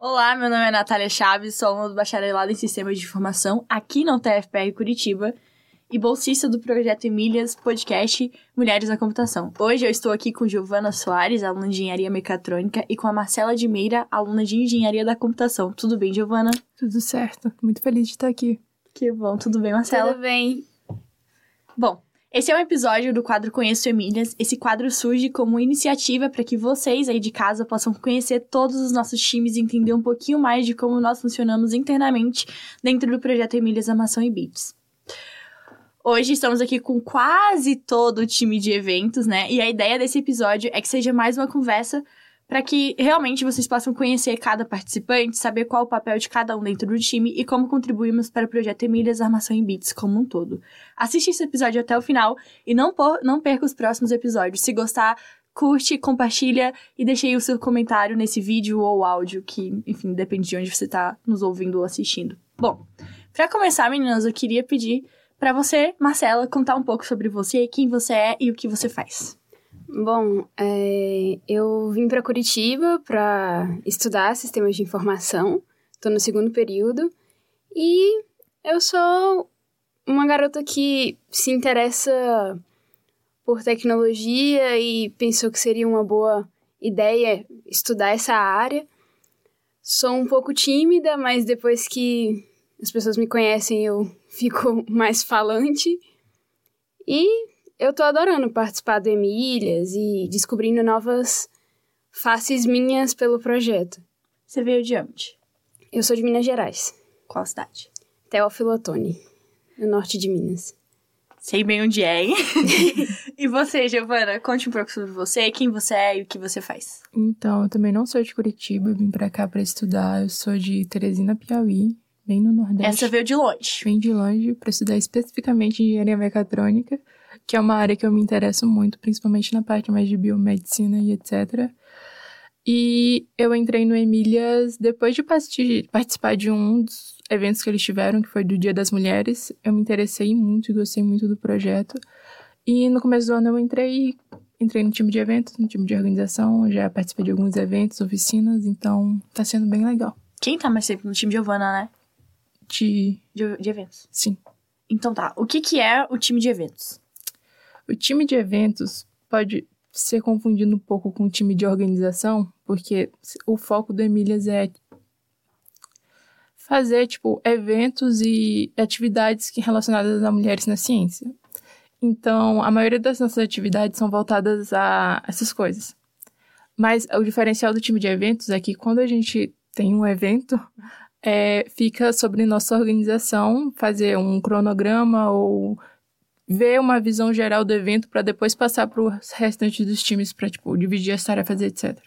Olá, meu nome é Natália Chaves, sou aluna do Bacharelado em Sistemas de Informação aqui na UTFPR Curitiba e bolsista do projeto Emílias Podcast Mulheres na Computação. Hoje eu estou aqui com Giovana Soares, aluna de Engenharia Mecatrônica, e com a Marcela de Meira, aluna de Engenharia da Computação. Tudo bem, Giovana? Tudo certo. Muito feliz de estar aqui. Que bom. Tudo bem, Marcela? Tudo bem. Bom, esse é um episódio do quadro Conheço Emílias. Esse quadro surge como iniciativa para que vocês aí de casa possam conhecer todos os nossos times e entender um pouquinho mais de como nós funcionamos internamente dentro do projeto Emílias Amação e Beats. Hoje estamos aqui com quase todo o time de eventos, né? E a ideia desse episódio é que seja mais uma conversa para que realmente vocês possam conhecer cada participante, saber qual o papel de cada um dentro do time e como contribuímos para o projeto Emílias Armação em Beats como um todo. Assiste esse episódio até o final e não, por, não perca os próximos episódios. Se gostar, curte, compartilha e deixe aí o seu comentário nesse vídeo ou áudio, que, enfim, depende de onde você está nos ouvindo ou assistindo. Bom, para começar, meninas, eu queria pedir para você, Marcela, contar um pouco sobre você, quem você é e o que você faz. Bom, é, eu vim para Curitiba para estudar sistemas de informação. Estou no segundo período e eu sou uma garota que se interessa por tecnologia e pensou que seria uma boa ideia estudar essa área. Sou um pouco tímida, mas depois que as pessoas me conhecem eu fico mais falante. E eu tô adorando participar do Emílias e descobrindo novas faces minhas pelo projeto. Você veio de onde? Eu sou de Minas Gerais. Qual cidade? Teófilo Otoni, no norte de Minas. Sei bem onde é, hein? e você, Giovana, conte um pouco sobre você, quem você é e o que você faz. Então, eu também não sou de Curitiba, vim pra cá pra estudar. Eu sou de Teresina, Piauí, bem no Nordeste. Essa veio de longe. Vem de longe pra estudar especificamente engenharia mecatrônica que é uma área que eu me interesso muito, principalmente na parte mais de biomedicina e etc. E eu entrei no Emílias depois de participar de um dos eventos que eles tiveram, que foi do Dia das Mulheres. Eu me interessei muito e gostei muito do projeto. E no começo do ano eu entrei, entrei no time de eventos, no time de organização, já participei de alguns eventos, oficinas, então tá sendo bem legal. Quem tá mais sempre no time Giovana, né? De... de... De, eventos. Sim. Então tá, o que que é o time de eventos? O time de eventos pode ser confundido um pouco com o time de organização, porque o foco do Emílias é fazer, tipo, eventos e atividades relacionadas a mulheres na ciência. Então, a maioria das nossas atividades são voltadas a essas coisas. Mas o diferencial do time de eventos é que quando a gente tem um evento, é, fica sobre nossa organização fazer um cronograma ou ver uma visão geral do evento para depois passar para o restante dos times para tipo dividir as tarefas, etc.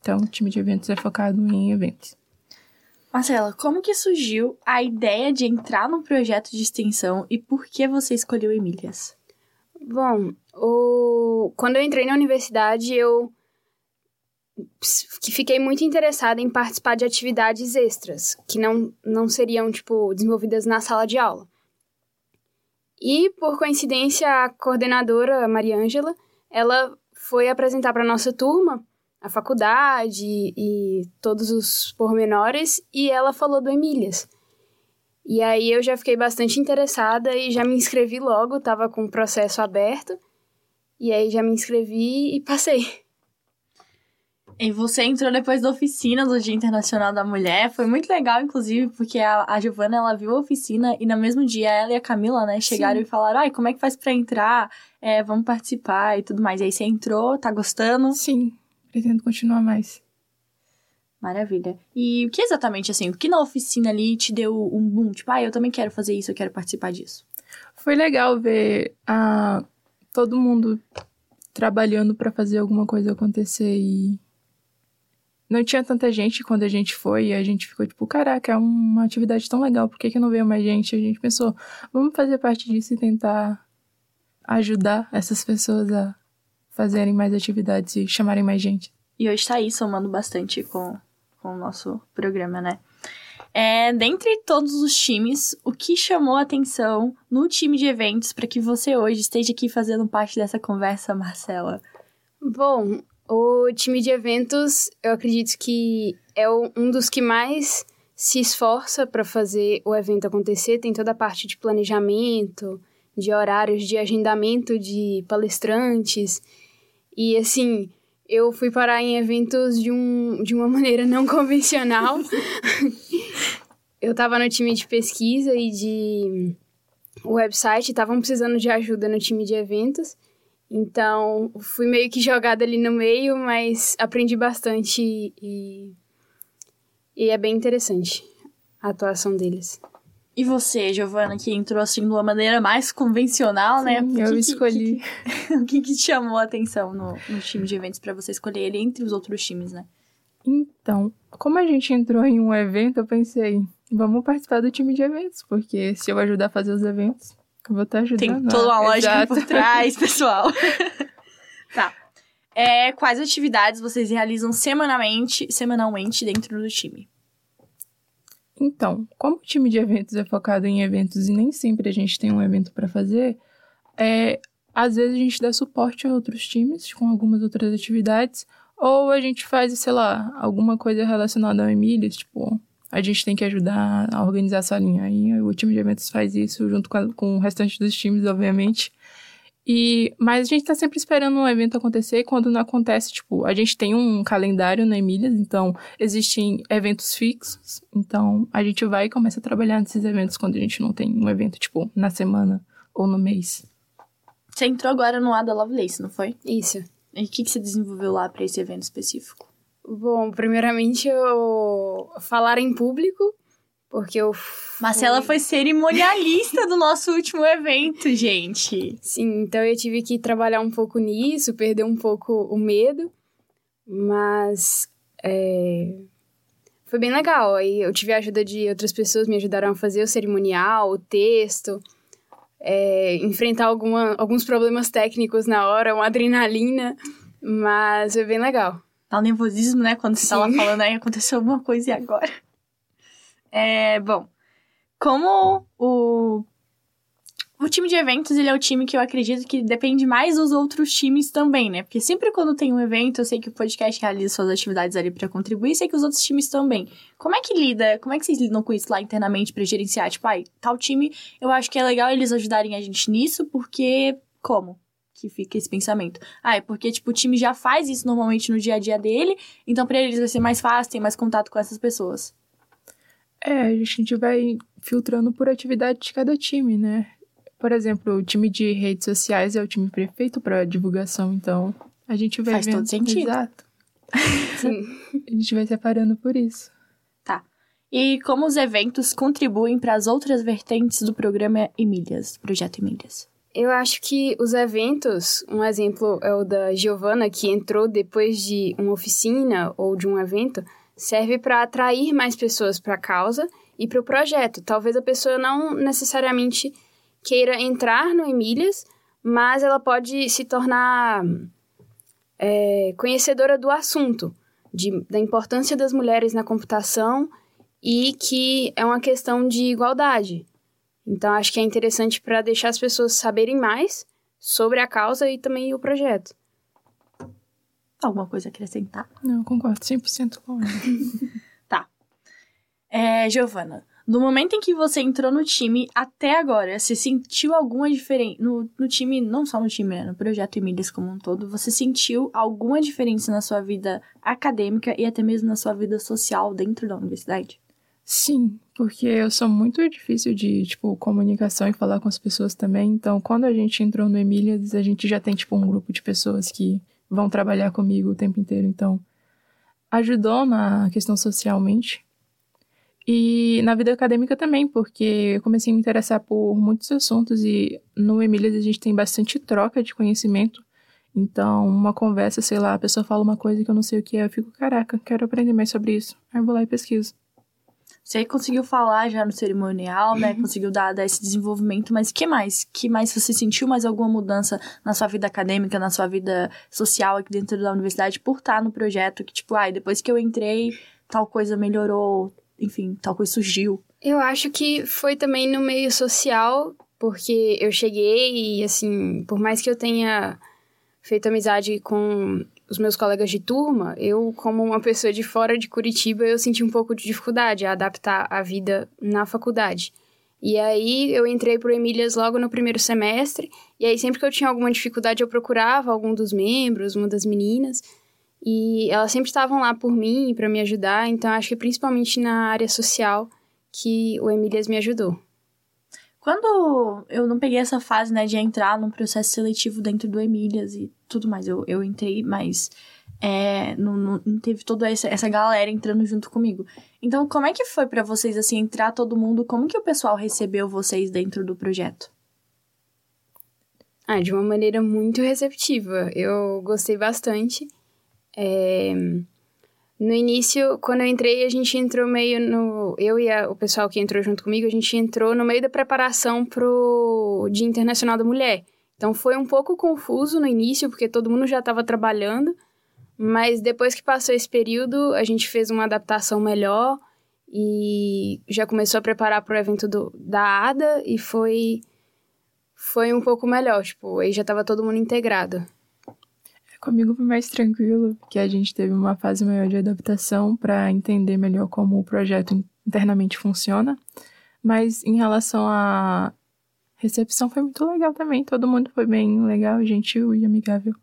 Então, o time de eventos é focado em eventos. Marcela, como que surgiu a ideia de entrar no projeto de extensão e por que você escolheu Emílias? Bom, o... quando eu entrei na universidade, eu que fiquei muito interessada em participar de atividades extras, que não, não seriam, tipo, desenvolvidas na sala de aula. E, por coincidência, a coordenadora, Maria Ângela, ela foi apresentar para nossa turma a faculdade e todos os pormenores, e ela falou do Emílias. E aí eu já fiquei bastante interessada e já me inscrevi logo, estava com o processo aberto. E aí já me inscrevi e passei. E você entrou depois da oficina do Dia Internacional da Mulher. Foi muito legal, inclusive, porque a, a Giovana, ela viu a oficina e no mesmo dia ela e a Camila, né, chegaram Sim. e falaram, ai, como é que faz para entrar? É, vamos participar e tudo mais. E aí você entrou, tá gostando? Sim, pretendo continuar mais. Maravilha. E o que exatamente, assim, o que na oficina ali te deu um boom? Tipo, ah, eu também quero fazer isso, eu quero participar disso. Foi legal ver a, todo mundo trabalhando para fazer alguma coisa acontecer e não tinha tanta gente quando a gente foi e a gente ficou tipo, caraca, é uma atividade tão legal, por que, que não veio mais gente? A gente pensou, vamos fazer parte disso e tentar ajudar essas pessoas a fazerem mais atividades e chamarem mais gente. E hoje tá aí somando bastante com, com o nosso programa, né? É, dentre todos os times, o que chamou a atenção no time de eventos para que você hoje esteja aqui fazendo parte dessa conversa, Marcela? Bom, O time de eventos, eu acredito que é um dos que mais se esforça para fazer o evento acontecer. Tem toda a parte de planejamento, de horários, de agendamento de palestrantes. E assim, eu fui parar em eventos de, um, de uma maneira não convencional. eu estava no time de pesquisa e de website, estavam precisando de ajuda no time de eventos. Então, fui meio que jogada ali no meio, mas aprendi bastante e, e é bem interessante a atuação deles. E você, Giovana, que entrou assim de uma maneira mais convencional, né? Sim, né? eu que, escolhi. Que, o que, que te chamou a atenção no, no time de eventos para você escolher ele entre os outros times, né? Então, como a gente entrou em um evento, eu pensei, vamos participar do time de eventos, porque se eu ajudar a fazer os eventos, eu vou estar ajudando. Tem toda uma lógica Exato. por trás, pessoal. tá. É, quais atividades vocês realizam semanalmente, semanalmente dentro do time? Então, como o time de eventos é focado em eventos e nem sempre a gente tem um evento para fazer, é, às vezes a gente dá suporte a outros times com algumas outras atividades, ou a gente faz, sei lá, alguma coisa relacionada ao Emílias, tipo, a gente tem que ajudar a organizar essa linha. Aí o time de eventos faz isso junto com, a, com o restante dos times, obviamente. E, mas a gente tá sempre esperando um evento acontecer. Quando não acontece, tipo, a gente tem um calendário na Emílias, então existem eventos fixos. Então a gente vai e começa a trabalhar nesses eventos quando a gente não tem um evento, tipo, na semana ou no mês. Você entrou agora no Ada Lovelace, não foi? Isso. E o que, que você desenvolveu lá para esse evento específico? Bom, primeiramente eu falar em público porque eu. Fui... Marcela foi cerimonialista do nosso último evento, gente. Sim, então eu tive que trabalhar um pouco nisso, perder um pouco o medo. Mas. É... Foi bem legal. Aí eu tive a ajuda de outras pessoas, me ajudaram a fazer o cerimonial, o texto, é... enfrentar alguma, alguns problemas técnicos na hora, uma adrenalina. Mas foi bem legal. Dá um nervosismo, né? Quando você Sim. tá lá falando, aí aconteceu alguma coisa e agora? É, bom, como o o time de eventos, ele é o time que eu acredito que depende mais dos outros times também, né? Porque sempre quando tem um evento, eu sei que o podcast realiza suas atividades ali para contribuir, sei que os outros times também. Como é que lida, como é que vocês lidam com isso lá internamente para gerenciar? Tipo, ai, tal time, eu acho que é legal eles ajudarem a gente nisso, porque como? Que fica esse pensamento. Ah, é porque, tipo, o time já faz isso normalmente no dia a dia dele, então para eles vai ser mais fácil, tem mais contato com essas pessoas. É, a gente vai filtrando por atividade de cada time, né? Por exemplo, o time de redes sociais é o time perfeito para divulgação, então a gente vai Faz vendo... todo sentido. Exato. a gente vai separando por isso. Tá. E como os eventos contribuem para as outras vertentes do programa Emílias, Projeto Emílias? Eu acho que os eventos, um exemplo é o da Giovana, que entrou depois de uma oficina ou de um evento, serve para atrair mais pessoas para a causa e para o projeto. Talvez a pessoa não necessariamente queira entrar no Emílias, mas ela pode se tornar é, conhecedora do assunto, de, da importância das mulheres na computação e que é uma questão de igualdade. Então, acho que é interessante para deixar as pessoas saberem mais sobre a causa e também o projeto. Alguma coisa a acrescentar? Não, concordo 100% com ela. tá. É, Giovana, no momento em que você entrou no time até agora, você sentiu alguma diferença no, no time, não só no time, né, no projeto Emílias como um todo, você sentiu alguma diferença na sua vida acadêmica e até mesmo na sua vida social dentro da universidade? Sim, porque eu sou muito difícil de, tipo, comunicação e falar com as pessoas também. Então, quando a gente entrou no Emílias, a gente já tem, tipo, um grupo de pessoas que vão trabalhar comigo o tempo inteiro. Então, ajudou na questão socialmente. E na vida acadêmica também, porque eu comecei a me interessar por muitos assuntos e no Emílias a gente tem bastante troca de conhecimento. Então, uma conversa, sei lá, a pessoa fala uma coisa que eu não sei o que é, eu fico, caraca, quero aprender mais sobre isso. Aí eu vou lá e pesquiso. Você conseguiu falar já no cerimonial, né? Uhum. Conseguiu dar, dar esse desenvolvimento, mas que mais? Que mais você sentiu mais alguma mudança na sua vida acadêmica, na sua vida social aqui dentro da universidade por estar no projeto? Que, tipo, ai, depois que eu entrei, tal coisa melhorou, enfim, tal coisa surgiu. Eu acho que foi também no meio social, porque eu cheguei e, assim, por mais que eu tenha feito amizade com os meus colegas de turma, eu, como uma pessoa de fora de Curitiba, eu senti um pouco de dificuldade a adaptar a vida na faculdade. E aí eu entrei pro Emílias logo no primeiro semestre, e aí sempre que eu tinha alguma dificuldade eu procurava algum dos membros, uma das meninas, e elas sempre estavam lá por mim para me ajudar, então acho que principalmente na área social que o Emílias me ajudou. Quando eu não peguei essa fase, né, de entrar num processo seletivo dentro do Emílias e tudo mais, eu, eu entrei, mas é, não, não, teve toda essa, essa galera entrando junto comigo. Então, como é que foi para vocês, assim, entrar todo mundo? Como que o pessoal recebeu vocês dentro do projeto? Ah, de uma maneira muito receptiva. Eu gostei bastante. É... No início, quando eu entrei, a gente entrou meio no. Eu e a, o pessoal que entrou junto comigo, a gente entrou no meio da preparação pro Dia Internacional da Mulher. Então foi um pouco confuso no início, porque todo mundo já estava trabalhando. Mas depois que passou esse período, a gente fez uma adaptação melhor e já começou a preparar para o evento do, da ADA e foi foi um pouco melhor, tipo, aí já estava todo mundo integrado. Comigo foi mais tranquilo, porque a gente teve uma fase maior de adaptação para entender melhor como o projeto internamente funciona. Mas em relação à recepção foi muito legal também, todo mundo foi bem legal, gentil e amigável.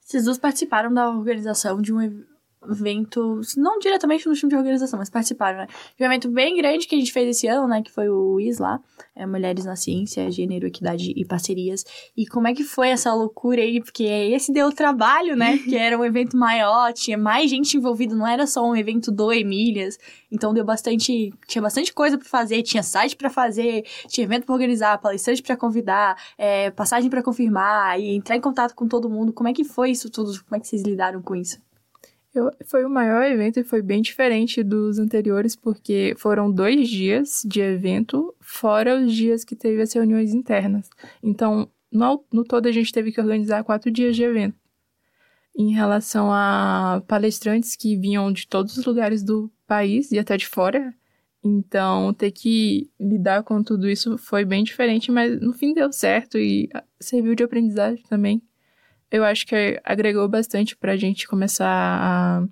Vocês duas participaram da organização de um evento, não diretamente no time de organização, mas participaram, né? De um evento bem grande que a gente fez esse ano, né? Que foi o ISLA, é Mulheres na Ciência, Gênero, Equidade e Parcerias. E como é que foi essa loucura aí? Porque esse deu trabalho, né? Porque era um evento maior, tinha mais gente envolvida, não era só um evento do Emílias. Então deu bastante, tinha bastante coisa para fazer, tinha site para fazer, tinha evento para organizar, palestrante para convidar, é, passagem para confirmar e entrar em contato com todo mundo. Como é que foi isso tudo? Como é que vocês lidaram com isso? Eu, foi o maior evento e foi bem diferente dos anteriores, porque foram dois dias de evento, fora os dias que teve as reuniões internas. Então, no, no todo, a gente teve que organizar quatro dias de evento. Em relação a palestrantes que vinham de todos os lugares do país e até de fora, então ter que lidar com tudo isso foi bem diferente, mas no fim deu certo e serviu de aprendizagem também eu acho que agregou bastante para a gente começar a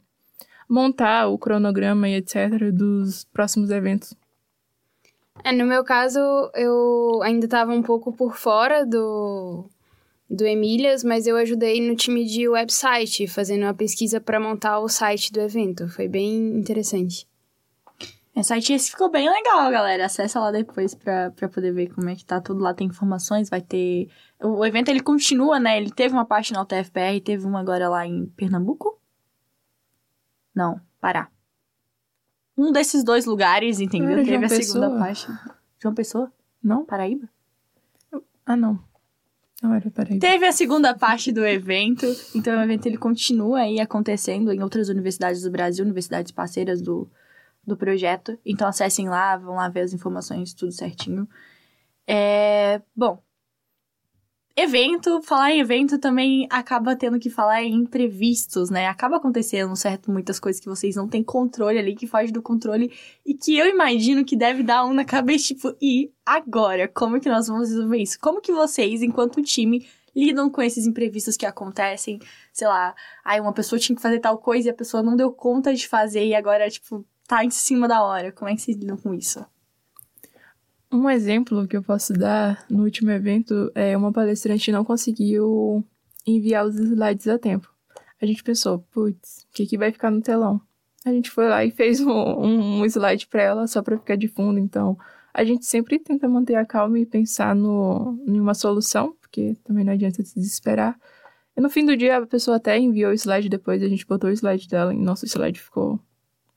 montar o cronograma e etc. dos próximos eventos. É, no meu caso, eu ainda estava um pouco por fora do, do Emílias, mas eu ajudei no time de website, fazendo uma pesquisa para montar o site do evento. Foi bem interessante. O site esse ficou bem legal, galera. Acessa lá depois pra, pra poder ver como é que tá tudo lá. Tem informações, vai ter... O evento, ele continua, né? Ele teve uma parte na UTFPR, teve uma agora lá em Pernambuco? Não, Pará. Um desses dois lugares, entendeu? Era teve João a Pessoa. segunda parte. João Pessoa? Não? Paraíba? Ah, não. Não era Paraíba. Teve a segunda parte do evento, então o evento ele continua aí acontecendo em outras universidades do Brasil, universidades parceiras do, do projeto. Então acessem lá, vão lá ver as informações, tudo certinho. É, bom, evento, falar em evento também acaba tendo que falar em imprevistos, né? Acaba acontecendo, certo? Muitas coisas que vocês não têm controle ali, que foge do controle e que eu imagino que deve dar um na cabeça, tipo, e agora? Como que nós vamos resolver isso? Como que vocês, enquanto time, lidam com esses imprevistos que acontecem? Sei lá, aí uma pessoa tinha que fazer tal coisa e a pessoa não deu conta de fazer e agora, tipo, tá em cima da hora. Como é que vocês lidam com isso? Um exemplo que eu posso dar no último evento é uma palestrante não conseguiu enviar os slides a tempo. A gente pensou, putz, o que, que vai ficar no telão? A gente foi lá e fez um, um, slide para ela só para ficar de fundo. Então, a gente sempre tenta manter a calma e pensar no, em uma solução, porque também não adianta se desesperar. E no fim do dia, a pessoa até enviou o slide depois, a gente botou o slide dela e nosso slide ficou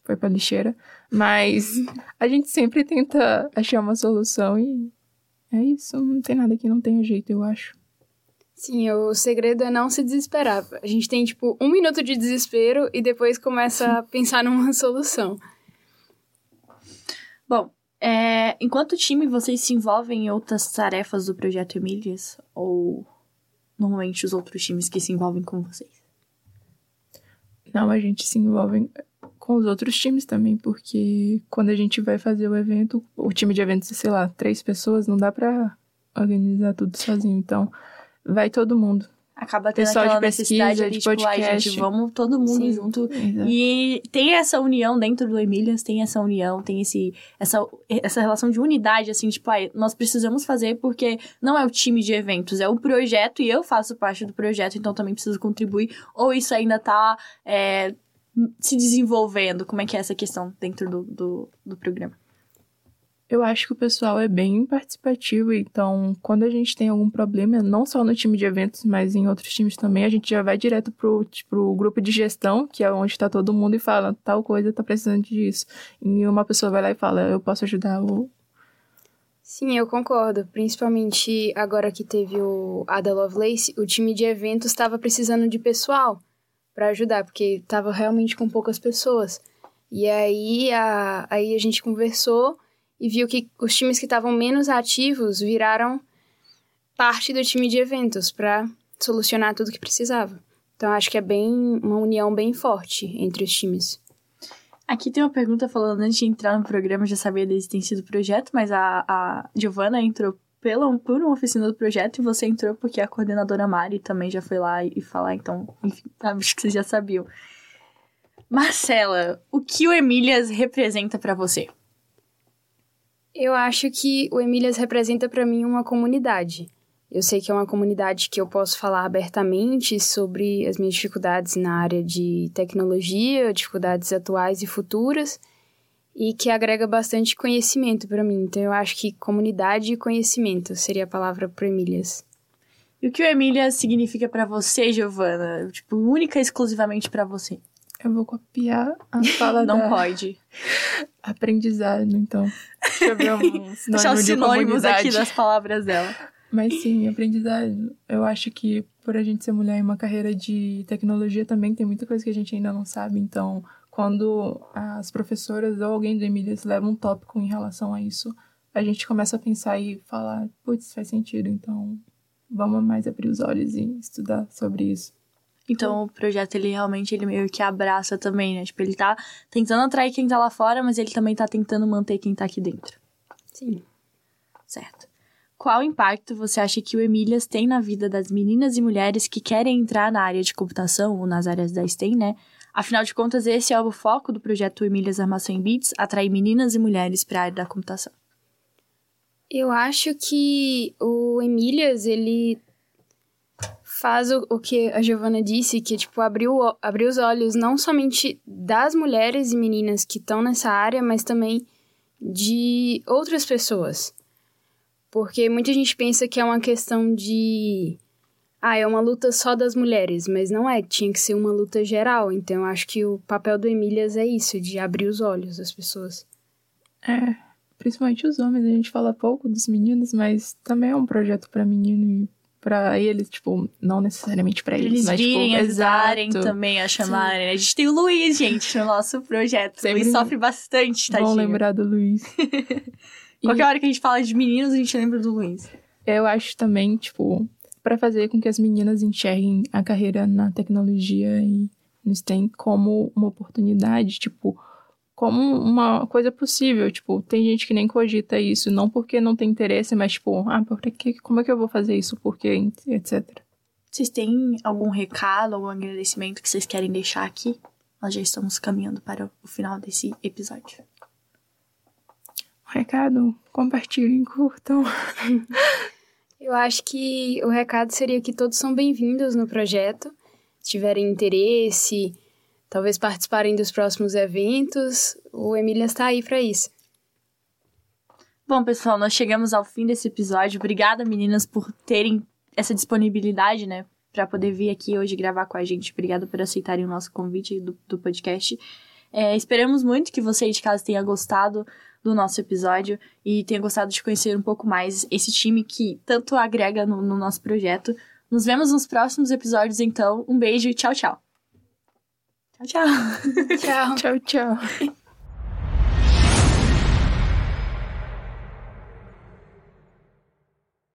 foi pra lixeira. Mas a gente sempre tenta achar uma solução e é isso. Não tem nada que não tenha jeito, eu acho. Sim, o segredo é não se desesperar. A gente tem, tipo, um minuto de desespero e depois começa a pensar numa solução. Bom, é, enquanto time, vocês se envolvem em outras tarefas do Projeto Emílias? Ou normalmente os outros times que se envolvem com vocês? Não, a gente se envolve com os outros times também, porque quando a gente vai fazer o evento, o time de eventos, sei lá, três pessoas, não dá pra organizar tudo sozinho. Então, vai todo mundo. acaba tendo Pessoal de aquela necessidade pesquisa, ali, de tipo, ai, podcast. gente, vamos todo mundo Sim. junto. Exato. E tem essa união dentro do Emílias, tem essa união, tem esse, essa, essa relação de unidade, assim, tipo, ai, nós precisamos fazer porque não é o time de eventos, é o projeto e eu faço parte do projeto, então também preciso contribuir. Ou isso ainda tá é, se desenvolvendo? Como é que é essa questão dentro do, do, do programa? Eu acho que o pessoal é bem participativo, então quando a gente tem algum problema, não só no time de eventos, mas em outros times também, a gente já vai direto pro, pro grupo de gestão, que é onde tá todo mundo, e fala, tal coisa tá precisando disso. E uma pessoa vai lá e fala, eu posso ajudar o. Sim, eu concordo. Principalmente agora que teve o Ada Lovelace, o time de eventos estava precisando de pessoal para ajudar, porque estava realmente com poucas pessoas. E aí a, aí a gente conversou e viu que os times que estavam menos ativos viraram parte do time de eventos para solucionar tudo que precisava. Então acho que é bem uma união bem forte entre os times. Aqui tem uma pergunta falando, antes de entrar no programa, já sabia da existência do projeto, mas a, a Giovana entrou pela, por uma oficina do projeto e você entrou porque a coordenadora Mari também já foi lá e falar, então, enfim, acho que vocês já sabiam. Marcela, o que o Emílias representa pra você? Eu acho que o Emílias representa para mim uma comunidade. Eu sei que é uma comunidade que eu posso falar abertamente sobre as minhas dificuldades na área de tecnologia, dificuldades atuais e futuras, e que agrega bastante conhecimento para mim. Então eu acho que comunidade e conhecimento seria a palavra para Emílias. E o que o Emílias significa pra você, Giovana? Tipo, única e exclusivamente pra você. Eu vou copiar a fala Não da pode. aprendizado, então. Deixa eu ver um Deixar os sinônimo de sinônimos aqui das palavras dela. Mas sim, aprendizado. Eu acho que por a gente ser mulher em uma carreira de tecnologia também tem muita coisa que a gente ainda não sabe. Então, quando as professoras ou alguém do Emílias leva um tópico em relação a isso, a gente começa a pensar e falar, putz, faz sentido. Então, vamos mais abrir os olhos e estudar sobre isso. Então o projeto ele realmente ele meio que abraça também, né? Tipo, ele tá tentando atrair quem tá lá fora, mas ele também tá tentando manter quem tá aqui dentro. Sim. Certo. Qual impacto você acha que o Emílias tem na vida das meninas e mulheres que querem entrar na área de computação ou nas áreas da STEM, né? Afinal de contas, esse é o foco do projeto Emílias Armação em Bits, atrair meninas e mulheres para a área da computação. Eu acho que o Emílias, ele faz o, o que a Giovana disse, que tipo, abriu, abriu os olhos não somente das mulheres e meninas que estão nessa área, mas também de outras pessoas. Porque muita gente pensa que é uma questão de. Ah, é uma luta só das mulheres, mas não é, tinha que ser uma luta geral. Então eu acho que o papel do Emílias é isso, de abrir os olhos das pessoas. É, principalmente os homens, a gente fala pouco dos meninos, mas também é um projeto pra menino e pra eles, tipo, não necessariamente pra eles, Eles mas virem, tipo, ajudarem exato. também a chamarem. né? A gente tem o Luiz, gente, no nosso projeto. Sempre Luiz sofre bastante, tadinho. Vão lembrar do Luiz. E Qualquer hora que a gente fala de meninos, a gente lembra do Luiz. eu acho também, tipo, pra fazer com que as meninas enxerguem a carreira na tecnologia e no STEM como uma oportunidade, tipo, como uma coisa possível. Tipo, tem gente que nem cogita isso, não porque não tem interesse, mas tipo, ah, por que, como é que eu vou fazer isso? Por quê? Etc. Vocês têm algum recado, algum agradecimento que vocês querem deixar aqui? Nós já estamos caminhando para o final desse episódio. Recado, compartilhem, curtam. Eu acho que o recado seria que todos são bem-vindos no projeto. Se tiverem interesse, talvez participarem dos próximos eventos, o Emília está aí para isso. Bom, pessoal, nós chegamos ao fim desse episódio. Obrigada, meninas, por terem essa disponibilidade, né? Pra poder vir aqui hoje gravar com a gente. Obrigada por aceitarem o nosso convite do, do podcast. É, esperamos muito que você de casa tenha gostado do nosso episódio e tenha gostado de conhecer um pouco mais esse time que tanto agrega no, no nosso projeto. Nos vemos nos próximos episódios, então. Um beijo e tchau, tchau. Tchau, tchau. Tchau! Tchau, tchau.